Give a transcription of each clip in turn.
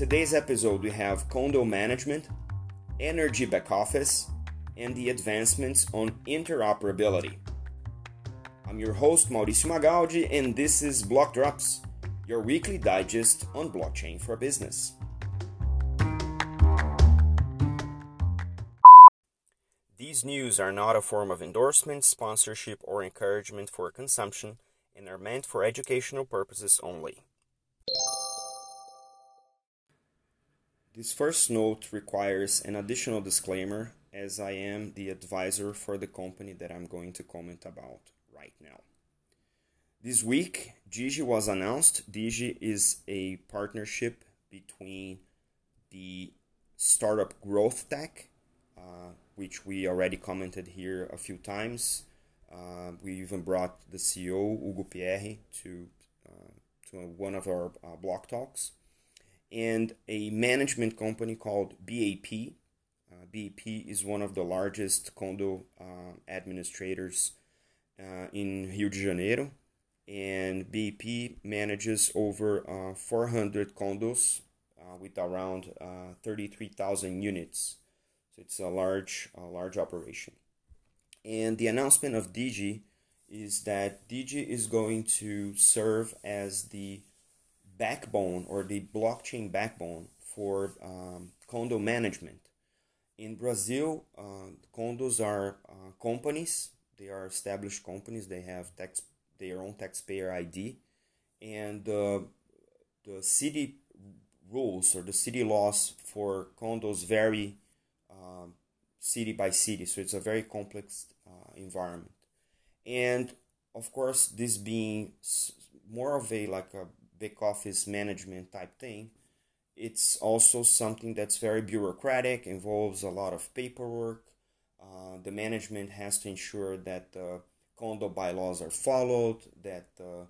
today's episode, we have condo management, energy back office, and the advancements on interoperability. I'm your host, Mauricio Magaldi, and this is Block Drops, your weekly digest on blockchain for business. These news are not a form of endorsement, sponsorship, or encouragement for consumption and are meant for educational purposes only. This first note requires an additional disclaimer as I am the advisor for the company that I'm going to comment about right now. This week, Digi was announced. Digi is a partnership between the startup Growth Tech, uh, which we already commented here a few times. Uh, we even brought the CEO Hugo Pierre to uh, to one of our uh, block talks, and a management company called BAP. Uh, BAP is one of the largest condo uh, administrators uh, in Rio de Janeiro, and BAP manages over uh, 400 condos uh, with around uh, 33,000 units. So it's a large, large operation. And the announcement of Digi is that Digi is going to serve as the backbone or the blockchain backbone for um, condo management. In Brazil, uh, condos are uh, companies they are established companies. They have tax their own taxpayer ID, and uh, the city rules or the city laws for condos vary um, city by city. So it's a very complex uh, environment, and of course, this being more of a like a back office management type thing, it's also something that's very bureaucratic, involves a lot of paperwork, uh, the management has to ensure that the condo bylaws are followed, that uh,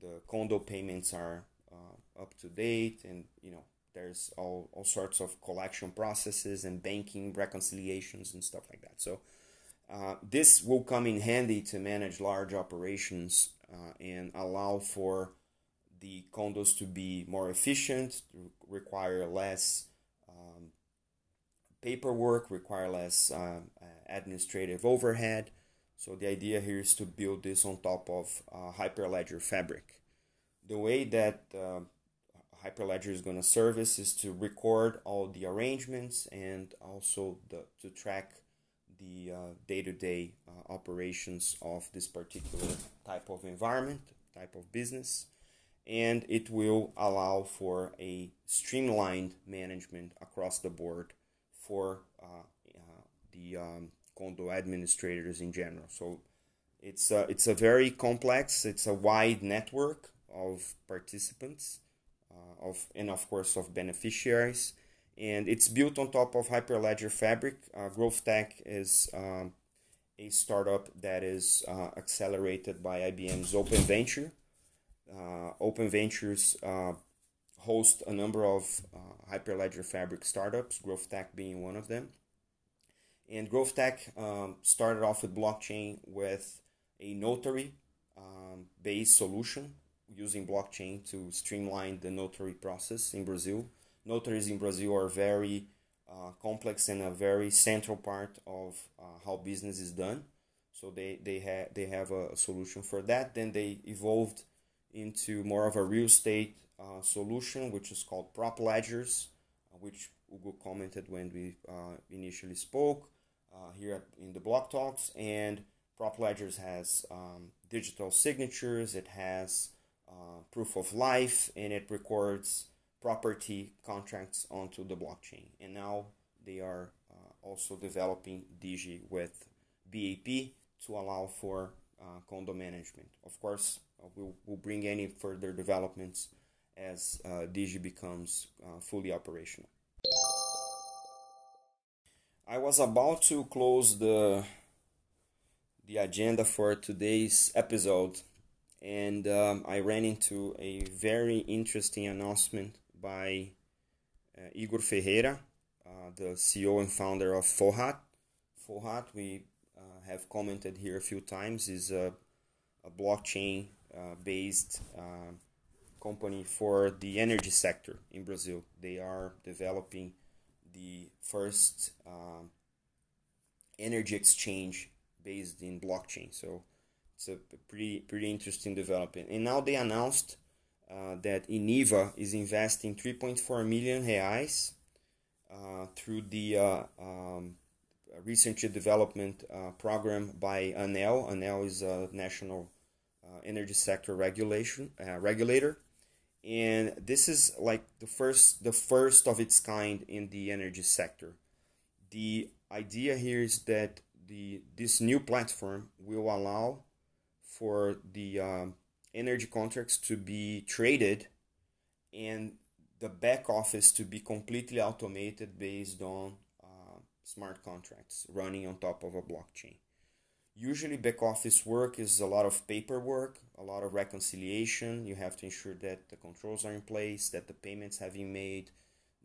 the condo payments are uh, up to date, and you know there's all, all sorts of collection processes and banking reconciliations and stuff like that. So uh, this will come in handy to manage large operations uh, and allow for the condos to be more efficient, require less um, paperwork, require less uh, administrative overhead. So the idea here is to build this on top of uh, Hyperledger Fabric. The way that uh, Hyperledger is going to service is to record all the arrangements and also the, to track the uh, day-to-day uh, operations of this particular type of environment, type of business, and it will allow for a streamlined management across the board for uh, uh, the um, condo administrators in general. So it's a, it's a very complex, it's a wide network of participants, uh, of and of course of beneficiaries, and it's built on top of Hyperledger Fabric. Uh, Growth Tech is um, a startup that is uh, accelerated by IBM's Open Venture. Uh, Open Ventures uh, host a number of uh, Hyperledger Fabric startups, Growth Tech being one of them. And Growth Tech um, started off with blockchain with a notary um, based solution using blockchain to streamline the notary process in Brazil. Notaries in Brazil are very uh, complex and a very central part of uh, how business is done. So they they have they have a solution for that. Then they evolved into more of a real estate uh, solution, which is called prop ledgers, uh, which Hugo commented when we uh, initially spoke uh, here in the block talks. And prop ledgers has um, digital signatures, it has proof of life, and it records property contracts onto the blockchain. And now they are also developing Digi with BAP to allow for condo management. Of course, we'll, we'll bring any further developments as uh, Digi becomes uh, fully operational. I was about to close the the agenda for today's episode, and um, I ran into a very interesting announcement by uh, Igor Ferreira, uh, the CEO and founder of Fohat. Fohat, we uh, have commented here a few times, is a, a blockchain uh, based company for the energy sector in Brazil. They are developing the first um, energy exchange based in blockchain. So it's a pretty pretty interesting development. And now they announced uh, that Eneva is investing 3.4 million reais uh, through the uh, um, research and development uh, program by ANEEL. ANEEL is a national uh, energy sector regulation uh, regulator, and this is like the first the first of its kind in the energy sector. The idea here is that the this new platform will allow for the um, energy contracts to be traded and the back office to be completely automated based on smart contracts running on top of a blockchain. Usually, back office work is a lot of paperwork, a lot of reconciliation. You have to ensure that the controls are in place, that the payments have been made,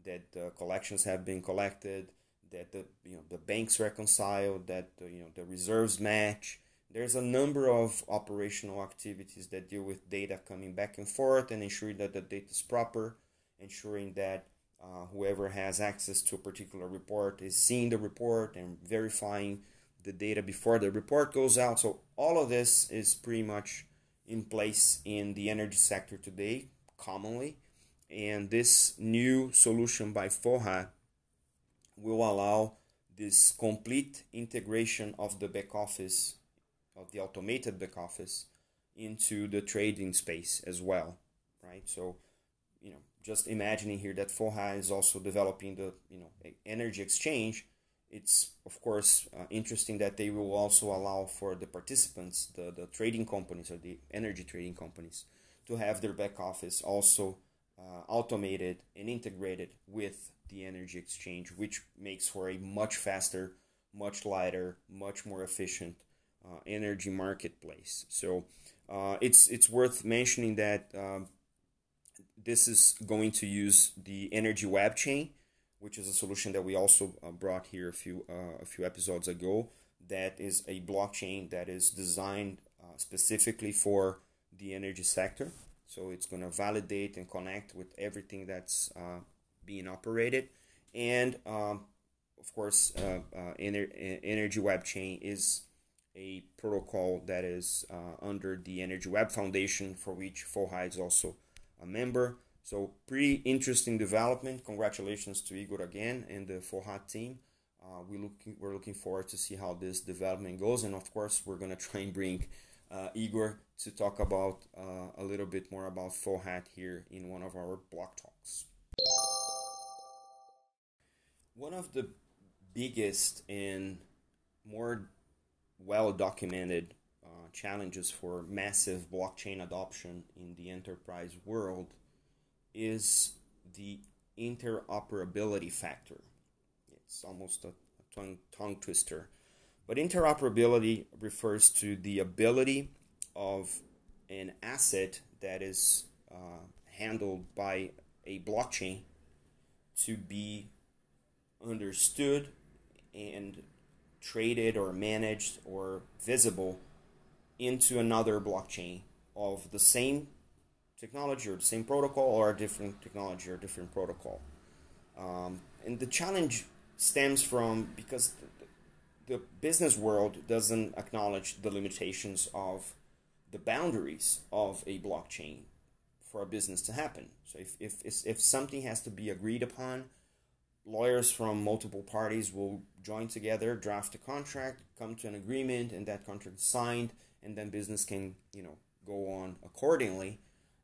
that the collections have been collected, that the you know the banks reconcile, that you know the reserves match. There's a number of operational activities that deal with data coming back and forth and ensuring that the data is proper, ensuring that uh, whoever has access to a particular report is seeing the report and verifying the data before the report goes out. So all of this is pretty much in place in the energy sector today, commonly. And this new solution by Fohat will allow this complete integration of the back office, of the automated back office, into the trading space as well, right? So, you know, just imagining here that Fohat is also developing the, you know, energy exchange. It's of course uh, interesting that they will also allow for the participants, the, the trading companies or the energy trading companies, to have their back office also uh, automated and integrated with the energy exchange, which makes for a much faster, much lighter, much more efficient uh, energy marketplace. So uh, it's it's worth mentioning that um, this is going to use the energy web chain, which is a solution that we also uh, brought here a few uh, a few episodes ago. That is a blockchain that is designed uh, specifically for the energy sector. So it's going to validate and connect with everything that's being operated. And um, of course, Ener- Energy Web Chain is a protocol that is uh, under the Energy Web Foundation, for which Fohat is also a member. So, pretty interesting development. Congratulations to Igor again and the Fohat team. Uh, we looking, we're looking forward to see how this development goes, and of course, we're gonna try and bring uh, Igor to talk about uh, a little bit more about Fohat here in one of our block talks. One of the biggest and more well documented challenges for massive blockchain adoption in the enterprise world is the interoperability factor. It's almost a, tongue, tongue twister. But interoperability refers to the ability of an asset that is uh, handled by a blockchain to be understood and traded or managed or visible into another blockchain of the same technology or the same protocol or a different technology or different protocol. Um, and the challenge stems from because the, the business world doesn't acknowledge the limitations of the boundaries of a blockchain for a business to happen. So if, if, if something has to be agreed upon lawyers from multiple parties will join together, draft a contract, come to an agreement, and that contract is signed, and then business can you know go on accordingly.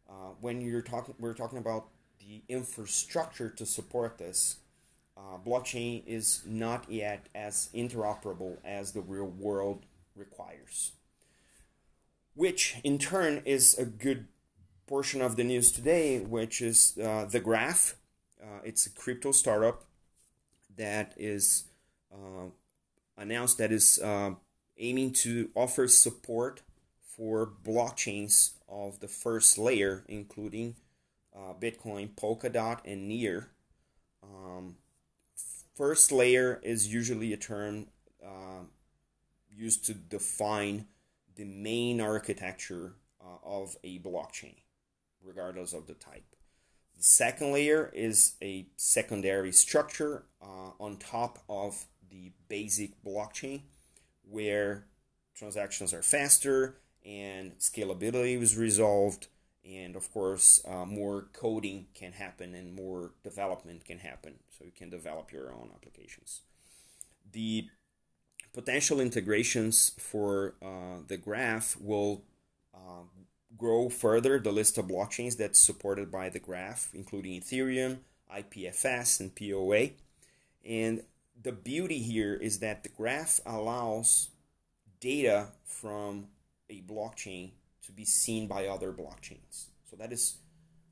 Uh, when you're talking, we're talking about the infrastructure to support this. Uh, blockchain is not yet as interoperable as the real world requires, which in turn is a good portion of the news today, which is uh, the Graph. Uh, it's a crypto startup that is uh, announced that is uh, aiming to offer support for blockchains of the first layer, including uh, Bitcoin, Polkadot, and Near. Um, first layer is usually a term uh, used to define the main architecture uh, of a blockchain, regardless of the type. The second layer is a secondary structure uh, on top of the basic blockchain where transactions are faster and scalability is resolved and of course uh, more coding can happen and more development can happen. So you can develop your own applications. The potential integrations for uh, the graph will uh, grow further. The list of blockchains that's supported by the graph, including Ethereum, IPFS, and POA. And the beauty here is that the graph allows data from a blockchain to be seen by other blockchains. So that is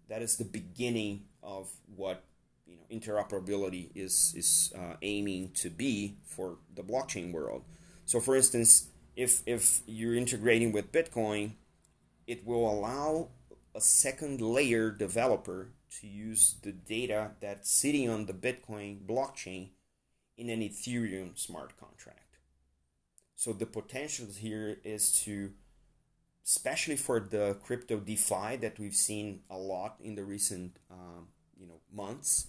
that is the beginning of what you know interoperability is is uh, aiming to be for the blockchain world. So, for instance, if if you're integrating with Bitcoin, it will allow a second layer developer to use the data that's sitting on the Bitcoin blockchain in an Ethereum smart contract. So the potential here is to, especially for the crypto DeFi that we've seen a lot in the recent um, you know months,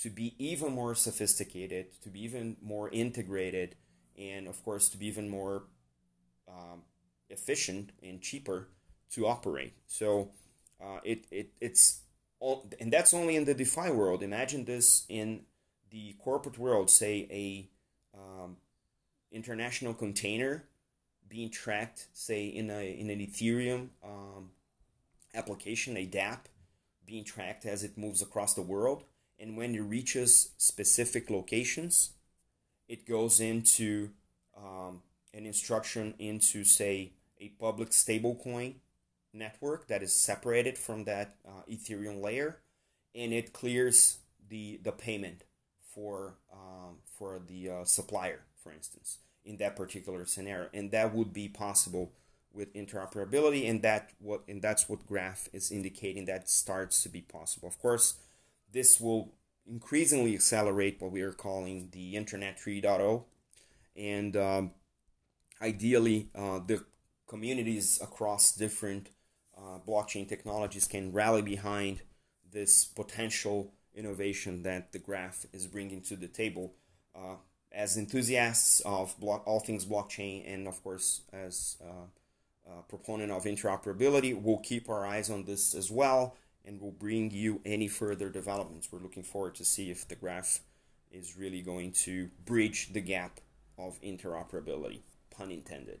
to be even more sophisticated, to be even more integrated, and of course to be even more um, efficient and cheaper to operate. So uh, it, it it's all, and that's only in the DeFi world. Imagine this in the corporate world, say a um, international container being tracked, say in a in an Ethereum um, application, a DApp being tracked as it moves across the world, and when it reaches specific locations, it goes into um, an instruction into say a public stablecoin network that is separated from that uh, Ethereum layer, and it clears the the payment for um, for the uh, supplier, for instance, in that particular scenario, and that would be possible with interoperability, and that what and that's what Graph is indicating that starts to be possible. Of course, this will increasingly accelerate what we are calling the Internet 3.0, and um, ideally, uh, the communities across different uh, blockchain technologies can rally behind this potential innovation that the graph is bringing to the table. Uh, as enthusiasts of all things blockchain, and of course, as uh, a proponent of interoperability, we'll keep our eyes on this as well, and we'll bring you any further developments. We're looking forward to see if the graph is really going to bridge the gap of interoperability, pun intended.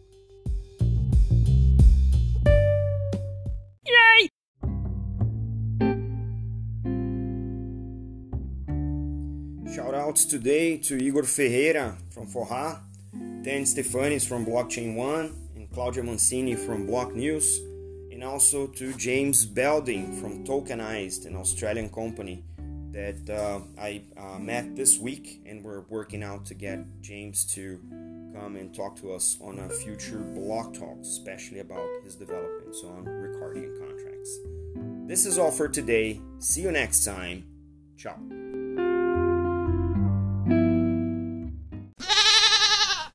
Shoutouts today to Igor Ferreira from Fohat, Dan Stefanis from Blockchain One, and Claudia Mancini from Block News, and also to James Belding from Tokenized, an Australian company that uh, I uh, met this week, and we're working out to get James to come and talk to us on a future block talk, especially about his developments on Ricardian contracts. This is all for today. See you next time. Ciao.